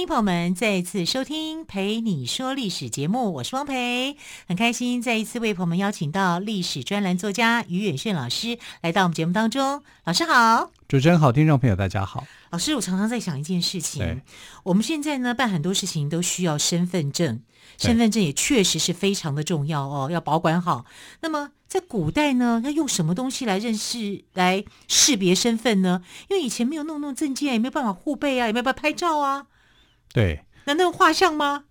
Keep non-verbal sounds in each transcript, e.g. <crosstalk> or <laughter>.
欢迎朋友们再一次收听《陪你说历史》节目，我是汪培，很开心再一次为朋友们邀请到历史专栏作家于远炫老师来到我们节目当中。老师好，主持人好，听众朋友大家好。老师，我常常在想一件事情，我们现在呢办很多事情都需要身份证，身份证也确实是非常的重要哦，要保管好。那么在古代呢，要用什么东西来认识、来识别身份呢？因为以前没有弄弄证件，也没有办法互背啊，也没有办法拍照啊。对，难道用画像吗？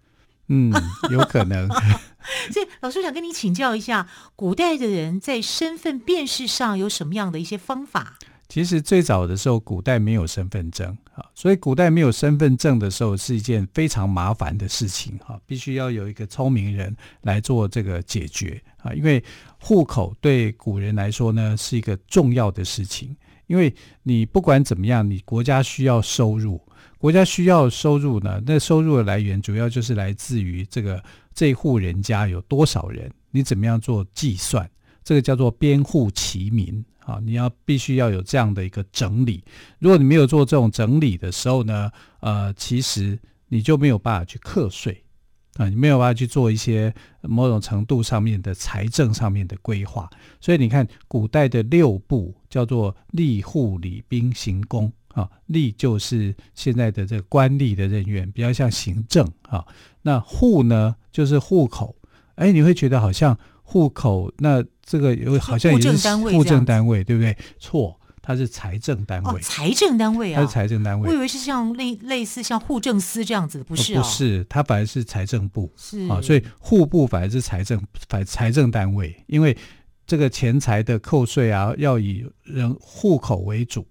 嗯，有可能。<laughs> 所以老师想跟你请教一下，古代的人在身份辨识上有什么样的一些方法？其实最早的时候，古代没有身份证啊，所以古代没有身份证的时候是一件非常麻烦的事情哈，必须要有一个聪明人来做这个解决啊，因为户口对古人来说呢是一个重要的事情，因为你不管怎么样，你国家需要收入。国家需要收入呢，那收入的来源主要就是来自于这个这户人家有多少人，你怎么样做计算？这个叫做编户齐民啊，你要必须要有这样的一个整理。如果你没有做这种整理的时候呢，呃，其实你就没有办法去课税啊，你没有办法去做一些某种程度上面的财政上面的规划。所以你看，古代的六部叫做吏、户、礼、兵、刑、工。啊，吏就是现在的这个官吏的人员，比较像行政啊。那户呢，就是户口。哎，你会觉得好像户口，那这个有好像也是户政单位，对不对？错，它是财政单位。哦，财政单位啊，它是财政单位。我以为是像类类似像户政司这样子的，不是啊？不是，它反而是财政部。是啊，所以户部反而是财政反财政单位，因为这个钱财的扣税啊，要以人户口为主。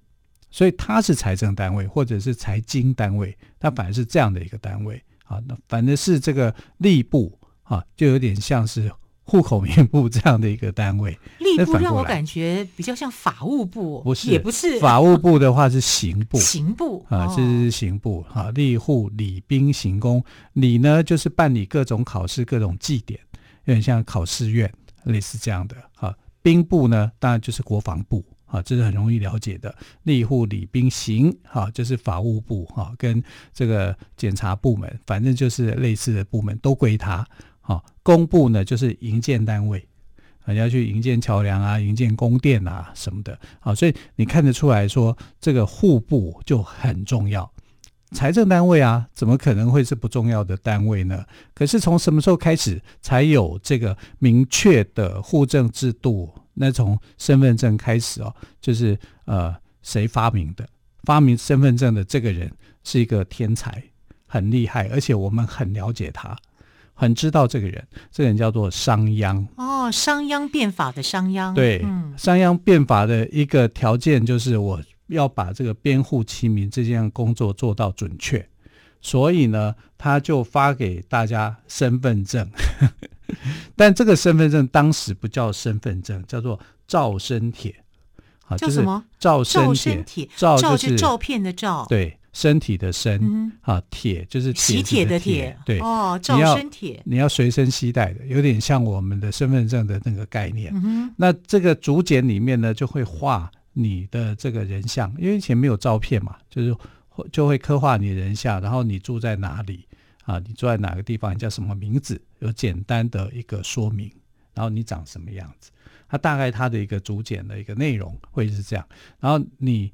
所以它是财政单位，或者是财经单位，它反而是这样的一个单位啊。那反正是这个吏部啊，就有点像是户口名簿这样的一个单位。吏部让我感觉比较像法务部，不是，也不是。法务部的话是刑部，刑部啊，这是刑部啊。吏户、礼兵、刑工，礼呢就是办理各种考试、各种祭典，有点像考试院，类似这样的啊。兵部呢，当然就是国防部。啊，这是很容易了解的。吏户礼兵刑，哈，就是法务部哈，跟这个检察部门，反正就是类似的部门都归他。哈，工部呢就是营建单位，啊，要去营建桥梁啊，营建宫殿啊什么的。啊，所以你看得出来说，这个户部就很重要。财政单位啊，怎么可能会是不重要的单位呢？可是从什么时候开始才有这个明确的户政制度？那从身份证开始哦，就是呃，谁发明的？发明身份证的这个人是一个天才，很厉害，而且我们很了解他，很知道这个人。这个人叫做商鞅。哦，商鞅变法的商鞅。对，嗯、商鞅变法的一个条件就是我要把这个编户齐民这件工作做到准确，所以呢，他就发给大家身份证。<laughs> 但这个身份证当时不叫身份证，叫做照身帖。啊，叫什么？照身帖。照就是照片的照。对，身体的身。嗯、啊，铁就是喜帖的铁。对。哦，照身帖。你要随身携带的，有点像我们的身份证的那个概念。嗯、那这个竹简里面呢，就会画你的这个人像，因为以前没有照片嘛，就是就会刻画你人像，然后你住在哪里。啊，你住在哪个地方？你叫什么名字？有简单的一个说明，然后你长什么样子？它大概它的一个竹简的一个内容会是这样。然后你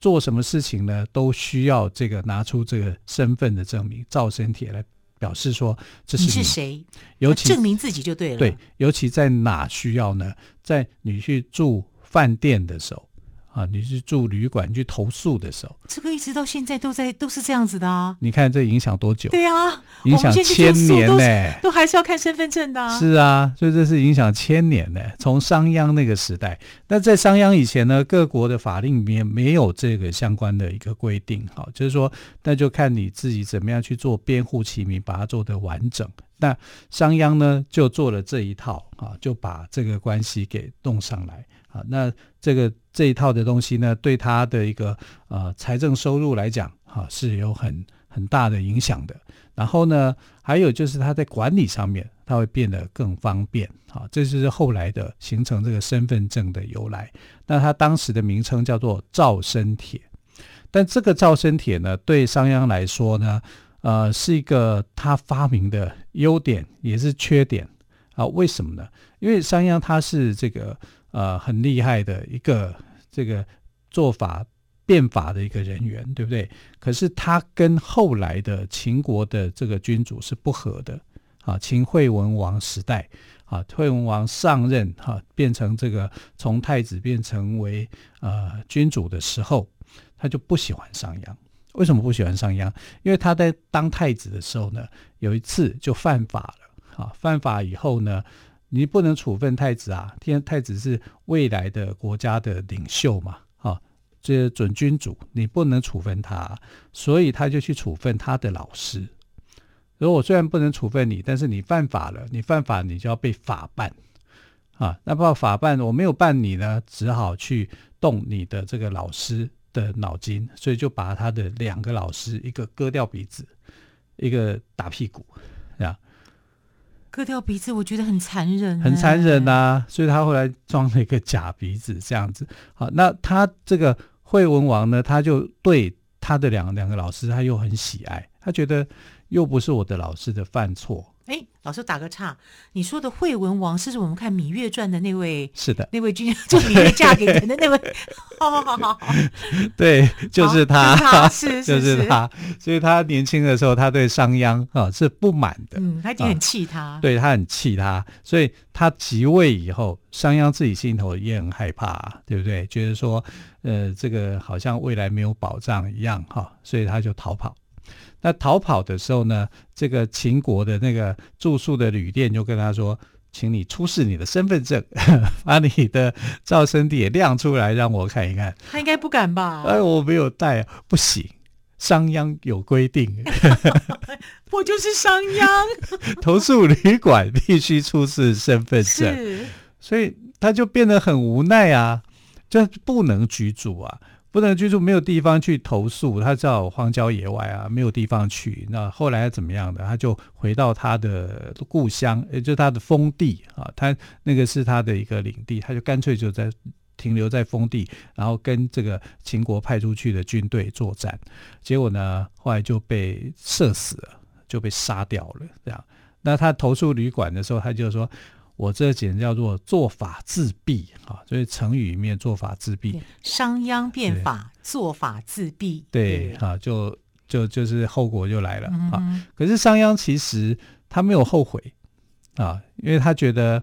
做什么事情呢？都需要这个拿出这个身份的证明，照身帖来表示说这是你，你是谁，尤其证明自己就对了。对，尤其在哪需要呢？在你去住饭店的时候。啊，你去住旅馆去投诉的时候，这个一直到现在都在都是这样子的啊。你看这影响多久？对啊，影响千年呢、欸，都还是要看身份证的、啊。是啊，所以这是影响千年呢、欸。从商鞅那个时代，那在商鞅以前呢，各国的法令里面没有这个相关的一个规定。好，就是说，那就看你自己怎么样去做编户齐民，把它做得完整。那商鞅呢就做了这一套啊，就把这个关系给弄上来那这个这一套的东西呢，对他的一个呃财政收入来讲，哈、啊、是有很很大的影响的。然后呢，还有就是他在管理上面，他会变得更方便啊。这就是后来的形成这个身份证的由来。那他当时的名称叫做赵生帖，但这个赵生帖呢，对商鞅来说呢，呃，是一个他发明的优点，也是缺点啊。为什么呢？因为商鞅他是这个呃很厉害的一个这个做法。变法的一个人员，对不对？可是他跟后来的秦国的这个君主是不合的啊。秦惠文王时代啊，惠文王上任哈、啊，变成这个从太子变成为呃君主的时候，他就不喜欢商鞅。为什么不喜欢商鞅？因为他在当太子的时候呢，有一次就犯法了啊。犯法以后呢，你不能处分太子啊，天太子是未来的国家的领袖嘛。啊这准君主，你不能处分他，所以他就去处分他的老师。如果我虽然不能处分你，但是你犯法了，你犯法你就要被法办啊。那不法办，我没有办你呢，只好去动你的这个老师的脑筋，所以就把他的两个老师，一个割掉鼻子，一个打屁股，啊。割掉鼻子，我觉得很残忍，很残忍呐、啊。所以他后来装了一个假鼻子，这样子。好，那他这个惠文王呢，他就对他的两两个老师，他又很喜爱，他觉得又不是我的老师的犯错。哎，老师打个岔，你说的惠文王是我们看《芈月传》的那位？是的，那位君，<laughs> 就芈月嫁给人的那位。<laughs> 好好好好好，对，就是他，是 <laughs> 就是他。所以他年轻的时候，他对商鞅啊是不满的，嗯，他已经很气他，啊、对他很气他，所以他即位以后，商鞅自己心头也很害怕，对不对？觉得说，呃，这个好像未来没有保障一样哈、啊，所以他就逃跑。那逃跑的时候呢，这个秦国的那个住宿的旅店就跟他说：“请你出示你的身份证，<laughs> 把你的赵生帖亮出来，让我看一看。”他应该不敢吧？哎，我没有带，不行，商鞅有规定。<laughs> 我就是商鞅，<laughs> 投诉旅馆必须出示身份证，所以他就变得很无奈啊，就不能居住啊。不能居住，没有地方去投宿，他知道荒郊野外啊，没有地方去。那后来怎么样的？他就回到他的故乡，也就是他的封地啊。他那个是他的一个领地，他就干脆就在停留在封地，然后跟这个秦国派出去的军队作战。结果呢，后来就被射死了，就被杀掉了。这样，那他投宿旅馆的时候，他就说。我这简直叫做做法自毙啊！所以成语里面“做法自毙”，商鞅变法，做法自毙。对啊，就就就是后果就来了啊！可是商鞅其实他没有后悔啊，因为他觉得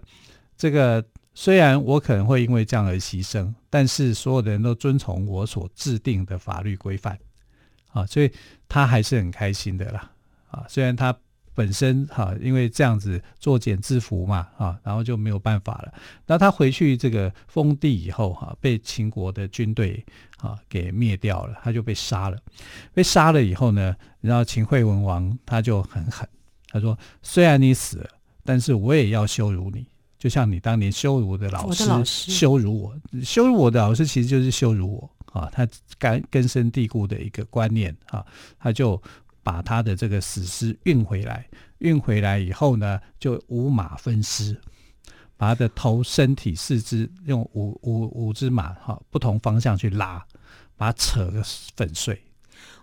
这个虽然我可能会因为这样而牺牲，但是所有的人都遵从我所制定的法律规范啊，所以他还是很开心的啦啊！虽然他。本身哈，因为这样子作茧自缚嘛，哈，然后就没有办法了。那他回去这个封地以后，哈，被秦国的军队啊给灭掉了，他就被杀了。被杀了以后呢，然后秦惠文王他就很狠，他说：“虽然你死了，但是我也要羞辱你，就像你当年羞辱我的老师，羞辱我，羞辱我的老师其实就是羞辱我啊。”他根根深蒂固的一个观念啊，他就。把他的这个死尸运回来，运回来以后呢，就五马分尸，把他的头、身体、四肢用五五五只马哈不同方向去拉，把它扯个粉碎。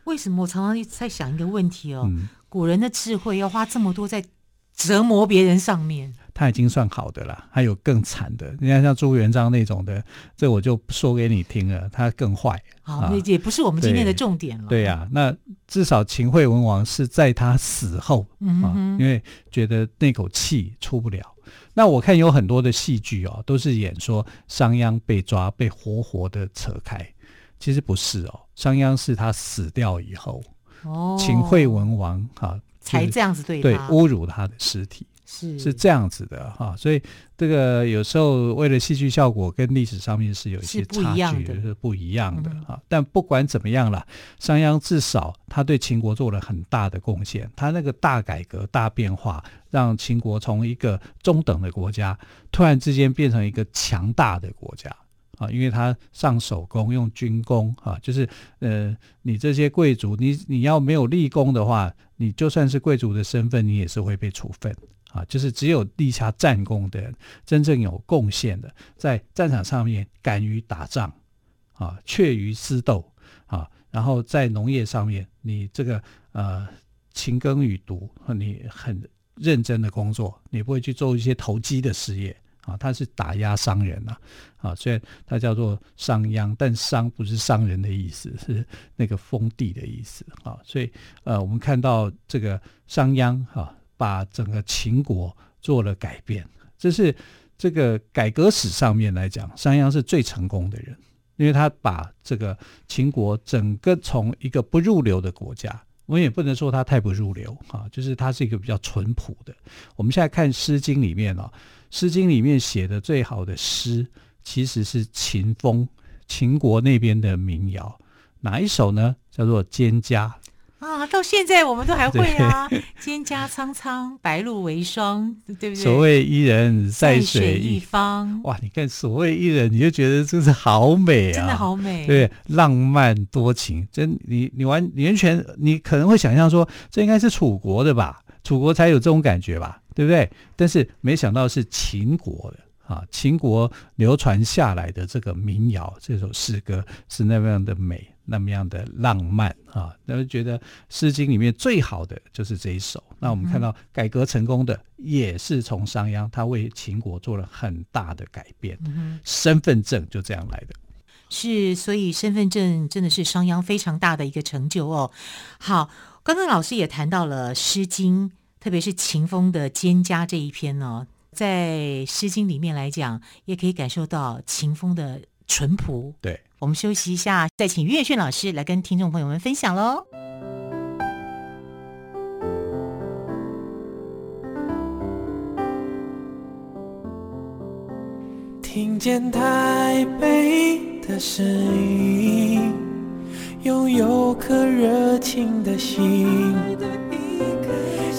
为什么我常常在想一个问题哦？嗯、古人的智慧要花这么多在折磨别人上面？他已经算好的了，还有更惨的。你看像朱元璋那种的，这我就说给你听了，他更坏。好，啊、也不是我们今天的重点了。对呀、啊，那至少秦惠文王是在他死后、嗯、啊，因为觉得那口气出不了。那我看有很多的戏剧哦，都是演说商鞅被抓，被活活的扯开。其实不是哦，商鞅是他死掉以后，哦，秦惠文王啊才这样子对他，对侮辱他的尸体。是是这样子的哈，所以这个有时候为了戏剧效果，跟历史上面是有一些差距的，是不一样的哈。但不管怎么样了，商鞅至少他对秦国做了很大的贡献，他那个大改革、大变化，让秦国从一个中等的国家，突然之间变成一个强大的国家。啊，因为他上手工用军功啊，就是呃，你这些贵族，你你要没有立功的话，你就算是贵族的身份，你也是会被处分啊。就是只有立下战功的，真正有贡献的，在战场上面敢于打仗啊，怯于私斗啊，然后在农业上面，你这个呃勤耕与读，你很认真的工作，你不会去做一些投机的事业。啊，他是打压商人呐，啊，虽然他叫做商鞅，但商不是商人的意思，是那个封地的意思啊。所以，呃，我们看到这个商鞅哈，把整个秦国做了改变，这是这个改革史上面来讲，商鞅是最成功的人，因为他把这个秦国整个从一个不入流的国家，我们也不能说他太不入流啊，就是他是一个比较淳朴的。我们现在看《诗经》里面哦。《诗经》里面写的最好的诗，其实是秦风，秦国那边的民谣。哪一首呢？叫做《蒹葭》啊，到现在我们都还会啊，“ <laughs> 蒹葭苍苍，白露为霜”，对不对？所谓伊人，在水一方。哇，你看“所谓伊人”，你就觉得真是好美啊，真的好美，对，浪漫多情。真，你你完，你完全，你可能会想象说，这应该是楚国的吧？楚国才有这种感觉吧？对不对？但是没想到是秦国的啊，秦国流传下来的这个民谣，这首诗歌是那么样的美，那么样的浪漫啊，那就觉得《诗经》里面最好的就是这一首。那我们看到改革成功的也是从商鞅，他为秦国做了很大的改变，身份证就这样来的。是，所以身份证真的是商鞅非常大的一个成就哦。好，刚刚老师也谈到了《诗经》。特别是秦风的《蒹葭》这一篇呢，在《诗经》里面来讲，也可以感受到秦风的淳朴。对，我们休息一下，再请岳轩老师来跟听众朋友们分享喽。听见台北的声音，拥有颗热情的心。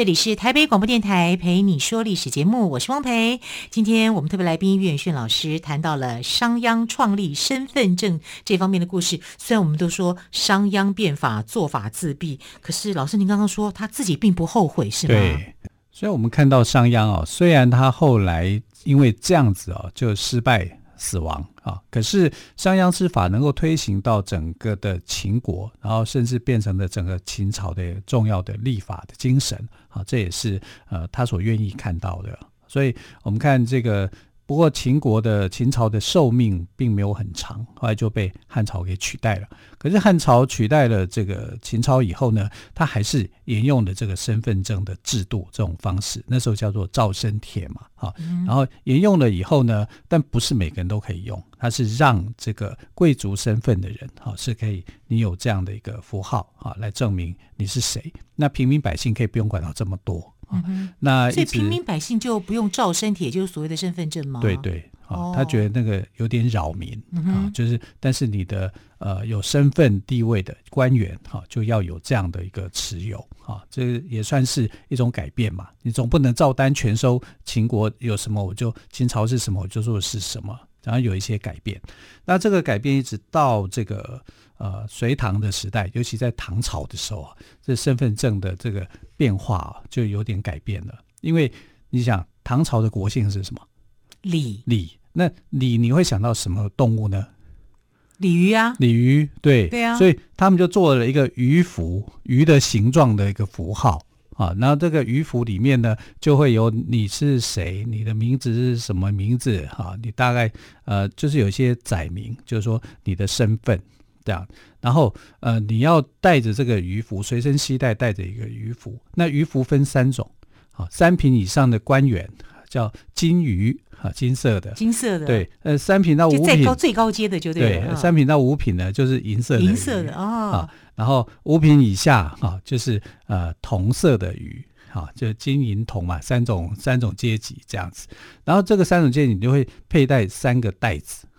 这里是台北广播电台陪你说历史节目，我是汪培。今天我们特别来宾岳远逊老师谈到了商鞅创立身份证这方面的故事。虽然我们都说商鞅变法做法自毙，可是老师您刚刚说他自己并不后悔，是吗？对。所以我们看到商鞅啊，虽然他后来因为这样子啊就失败。死亡啊！可是商鞅之法能够推行到整个的秦国，然后甚至变成了整个秦朝的重要的立法的精神啊，这也是呃他所愿意看到的。所以我们看这个。不过秦国的秦朝的寿命并没有很长，后来就被汉朝给取代了。可是汉朝取代了这个秦朝以后呢，他还是沿用了这个身份证的制度这种方式，那时候叫做赵身帖嘛，哈。然后沿用了以后呢，但不是每个人都可以用，它是让这个贵族身份的人，哈，是可以你有这样的一个符号啊，来证明你是谁。那平民百姓可以不用管到这么多。嗯，那所以平民百姓就不用照身体，也，就是所谓的身份证吗？对对，啊、哦，他觉得那个有点扰民、嗯、啊，就是但是你的呃有身份地位的官员哈、啊，就要有这样的一个持有啊，这也算是一种改变嘛。你总不能照单全收，秦国有什么我就秦朝是什么我就说是什么，然后有一些改变。那这个改变一直到这个。呃，隋唐的时代，尤其在唐朝的时候啊，这身份证的这个变化啊，就有点改变了。因为你想，唐朝的国姓是什么？李。李。那李，你会想到什么动物呢？鲤鱼啊，鲤鱼，对，对啊，所以他们就做了一个鱼符，鱼的形状的一个符号啊。然后这个鱼符里面呢，就会有你是谁，你的名字是什么名字啊？你大概呃，就是有一些载明，就是说你的身份这样。然后呃，你要带着这个鱼符，随身携带带着一个鱼符。那鱼符分三种，啊，三品以上的官员叫金鱼。啊，金色的，金色的，对，呃，三品到五品，最高最高阶的就对了，对，三品到五品呢，就是银色的，银色的哦，啊，然后五品以下啊，就是呃铜色的鱼，啊，就金银铜嘛，三种三种阶级这样子，然后这个三种阶级你就会佩戴三个袋子，啊，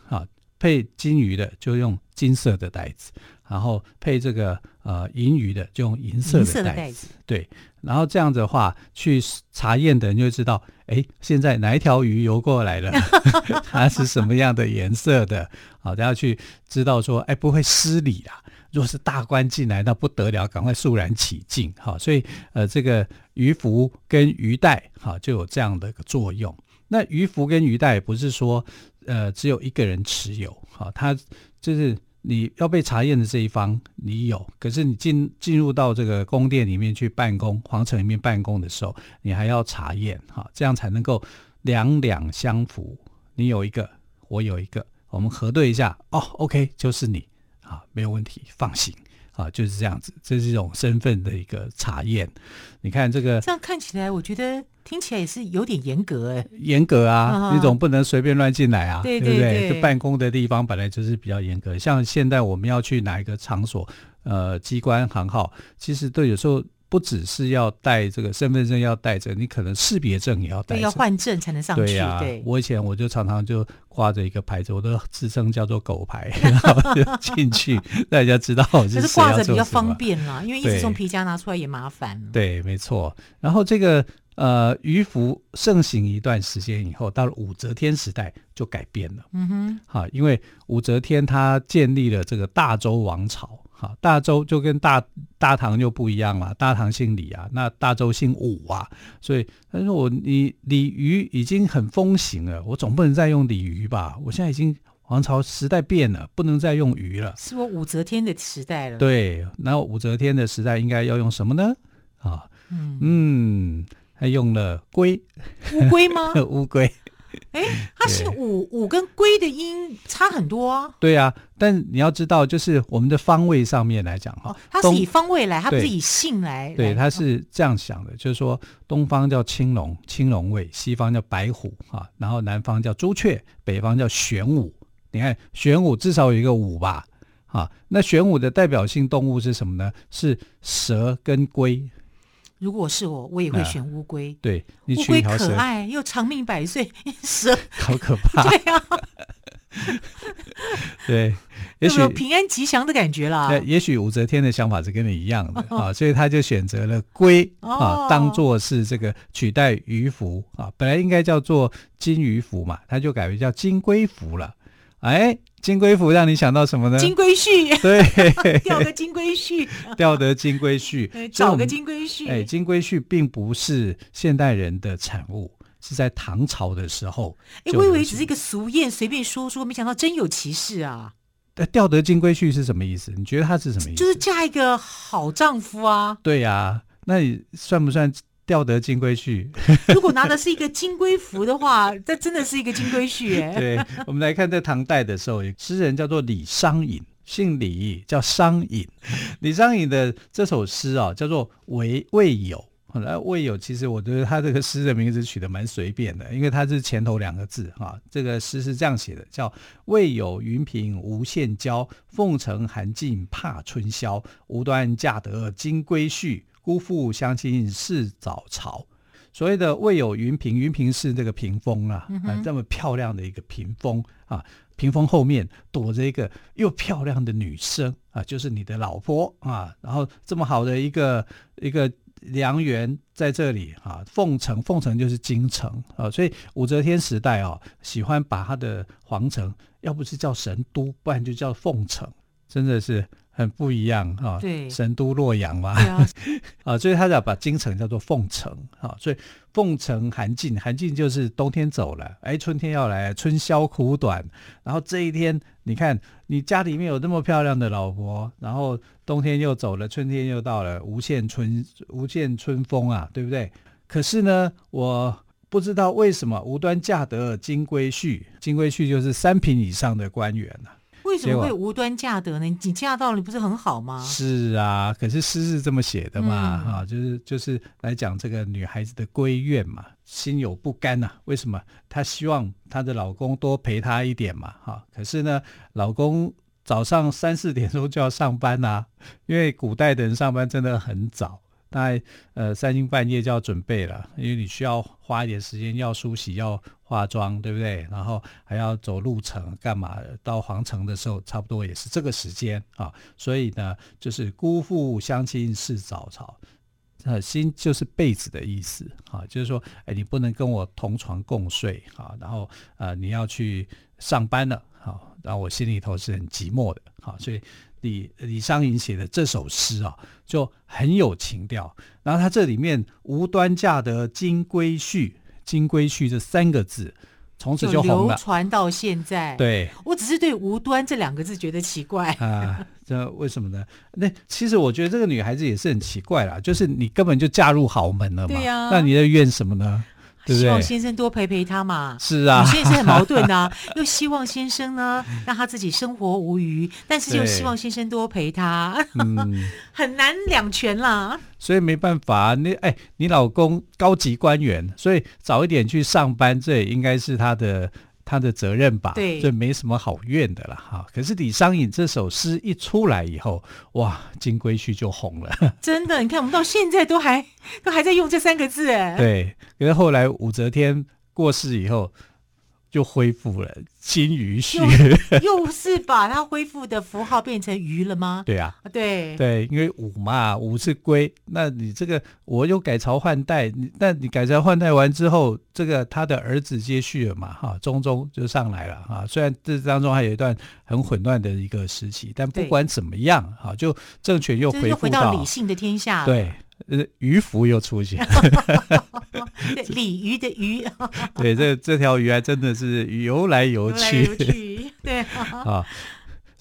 配金鱼的就用金色的袋子，然后配这个呃银鱼的就用银色的袋子，对。然后这样子的话，去查验的人就会知道，哎，现在哪一条鱼游过来了，<laughs> 它是什么样的颜色的，好，大家去知道说，哎，不会失礼啊。如果是大官进来，那不得了，赶快肃然起敬，好，所以呃，这个鱼符跟鱼袋，好，就有这样的一个作用。那鱼符跟鱼袋不是说，呃，只有一个人持有，好，他就是。你要被查验的这一方，你有，可是你进进入到这个宫殿里面去办公，皇城里面办公的时候，你还要查验，哈，这样才能够两两相符。你有一个，我有一个，我们核对一下，哦，OK，就是你，啊，没有问题，放心。啊，就是这样子，这是一种身份的一个查验。你看这个，这样看起来，我觉得听起来也是有点严格哎。严格啊，那种不能随便乱进来啊，对不对？这办公的地方本来就是比较严格。像现在我们要去哪一个场所，呃，机关行号，其实都有时候。不只是要带这个身份证要带着，你可能识别证也要带着，要换证才能上去。对呀、啊，我以前我就常常就挂着一个牌子，我都自称叫做“狗牌”，<laughs> 然后就进去，大家知道我是谁。可是挂着比较方便啦，因为一直从皮夹拿出来也麻烦。对，没错。然后这个呃鱼符盛行一段时间以后，到了武则天时代就改变了。嗯哼，好，因为武则天她建立了这个大周王朝。好，大周就跟大大唐就不一样了，大唐姓李啊，那大周姓武啊，所以他说我你鲤鱼已经很风行了，我总不能再用鲤鱼吧？我现在已经王朝时代变了，不能再用鱼了。是我武则天的时代了。对，那武则天的时代应该要用什么呢？啊，嗯嗯，还用了龟，乌龟吗？<laughs> 乌龟。<laughs> 哎，它是五五跟龟的音差很多啊。对啊，但你要知道，就是我们的方位上面来讲哈，它是以方位来，它不是以姓来。对，它是这样想的，就是说东方叫青龙，青龙位；西方叫白虎啊，然后南方叫朱雀，北方叫玄武。你看玄武至少有一个五吧？啊，那玄武的代表性动物是什么呢？是蛇跟龟。如果是我，我也会选乌龟。对，乌龟可爱又长命百岁，蛇 <laughs> 好可怕。<laughs> 对啊，<laughs> 对，也许平安吉祥的感觉啦。也许武则天的想法是跟你一样的啊，所以他就选择了龟啊，当做是这个取代鱼符啊，本来应该叫做金鱼符嘛，他就改为叫金龟符了。哎。金龟符让你想到什么呢？金龟婿，对，<laughs> 钓个金龟婿，<laughs> 钓得金龟婿，找个金龟婿。哎，金龟婿并不是现代人的产物，是在唐朝的时候。哎，我以为只是一个俗谚，随便说说，没想到真有其事啊！钓得金龟婿是什么意思？你觉得他是什么意思？就是嫁一个好丈夫啊！对呀、啊，那你算不算？钓得金龟婿，<laughs> 如果拿的是一个金龟符的话，这真的是一个金龟婿哎。<laughs> 对，我们来看在唐代的时候，诗人叫做李商隐，姓李，叫商隐。李商隐的这首诗啊，叫做《为未有》。那魏有其实我觉得他这个诗的名字取得蛮随便的，因为他是前头两个字哈。这个诗是这样写的，叫“魏有云平无限娇，凤城寒尽怕春宵。无端嫁得金龟婿。”辜负相亲是早朝，所谓的未有云屏，云屏是这个屏风啊，嗯、啊，这么漂亮的一个屏风啊，屏风后面躲着一个又漂亮的女生啊，就是你的老婆啊，然后这么好的一个一个良缘在这里啊，凤城，凤城就是京城啊，所以武则天时代啊，喜欢把他的皇城要不是叫神都，不然就叫凤城，真的是很不一样哈。对，神都洛阳嘛。啊，<laughs> 啊，所以他要把京城叫做凤城啊，所以凤城寒尽，寒尽就是冬天走了，哎，春天要来，春宵苦短。然后这一天，你看你家里面有那么漂亮的老婆，然后冬天又走了，春天又到了，无限春无限春风啊，对不对？可是呢，我不知道为什么无端嫁得金龟婿，金龟婿就是三品以上的官员啊。为什么会无端嫁得呢？你嫁到了，你不是很好吗？是啊，可是诗是这么写的嘛，哈、嗯，就是就是来讲这个女孩子的闺怨嘛，心有不甘呐、啊。为什么？她希望她的老公多陪她一点嘛，哈。可是呢，老公早上三四点钟就要上班呐、啊，<laughs> 因为古代的人上班真的很早。大概呃三更半夜就要准备了，因为你需要花一点时间要梳洗、要化妆，对不对？然后还要走路程干嘛？到皇城的时候，差不多也是这个时间啊。所以呢，就是姑复相亲是早朝，呃，心就是被子的意思啊，就是说，哎，你不能跟我同床共睡啊。然后呃，你要去上班了，好，然后我心里头是很寂寞的，好，所以。李李商隐写的这首诗啊，就很有情调。然后他这里面“无端嫁得金龟婿”，“金龟婿”这三个字，从此就红了，流传到现在。对，我只是对“无端”这两个字觉得奇怪啊，这为什么呢？那其实我觉得这个女孩子也是很奇怪啦，就是你根本就嫁入豪门了嘛，对呀、啊，那你在怨什么呢？对对，希望先生多陪陪她嘛。是啊，女生也是很矛盾的、啊，<laughs> 又希望先生呢让他自己生活无虞，但是又希望先生多陪她，嗯、<laughs> 很难两全啦。所以没办法，你哎，你老公高级官员，所以早一点去上班，这也应该是他的。他的责任吧，对，这没什么好怨的了哈。可是李商隐这首诗一出来以后，哇，金龟婿就红了。<laughs> 真的，你看我们到现在都还都还在用这三个字哎。对，可是后来武则天过世以后。就恢复了金鱼须，<laughs> 又是把它恢复的符号变成鱼了吗？对啊，对对，因为五嘛，五是龟，那你这个我又改朝换代，那你改朝换代完之后，这个他的儿子接续了嘛，哈，中宗就上来了哈。虽然这当中还有一段很混乱的一个时期，但不管怎么样，哈，就政权又恢复到回到理性的天下。对。呃，鱼福又出现，<laughs> 对，鲤鱼的鱼，对，这这条鱼还真的是游来游去，游去对。<laughs> 啊。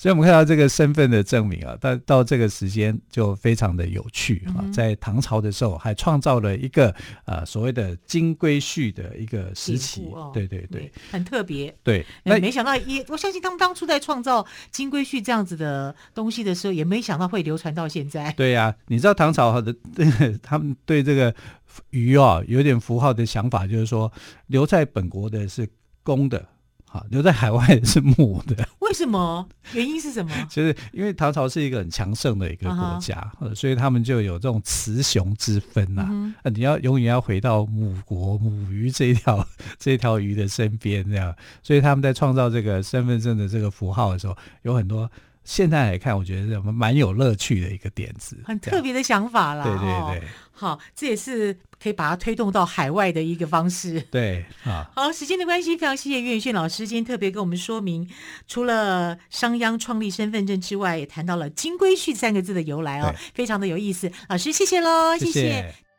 所以，我们看到这个身份的证明啊，到到这个时间就非常的有趣啊。在唐朝的时候，还创造了一个呃所谓的金龟婿的一个时期，哦、对对对，很特别。对，那没想到也，我相信他们当初在创造金龟婿这样子的东西的时候，也没想到会流传到现在。<laughs> 对呀、啊，你知道唐朝的他们对这个鱼啊有点符号的想法，就是说留在本国的是公的。好，留在海外是母的，为什么？原因是什么？<laughs> 就是因为唐朝是一个很强盛的一个国家，uh -huh. 所以他们就有这种雌雄之分呐、啊。Uh -huh. 啊，你要永远要回到母国母鱼这一条这条鱼的身边，这样。所以他们在创造这个身份证的这个符号的时候，有很多现在来看，我觉得是蛮有乐趣的一个点子，很特别的想法啦。对对对。哦好，这也是可以把它推动到海外的一个方式。<laughs> 对，啊，好，时间的关系，非常谢谢岳远逊老师今天特别跟我们说明，除了商鞅创立身份证之外，也谈到了“金龟婿”三个字的由来哦，非常的有意思。老师，谢谢喽，谢谢。谢谢。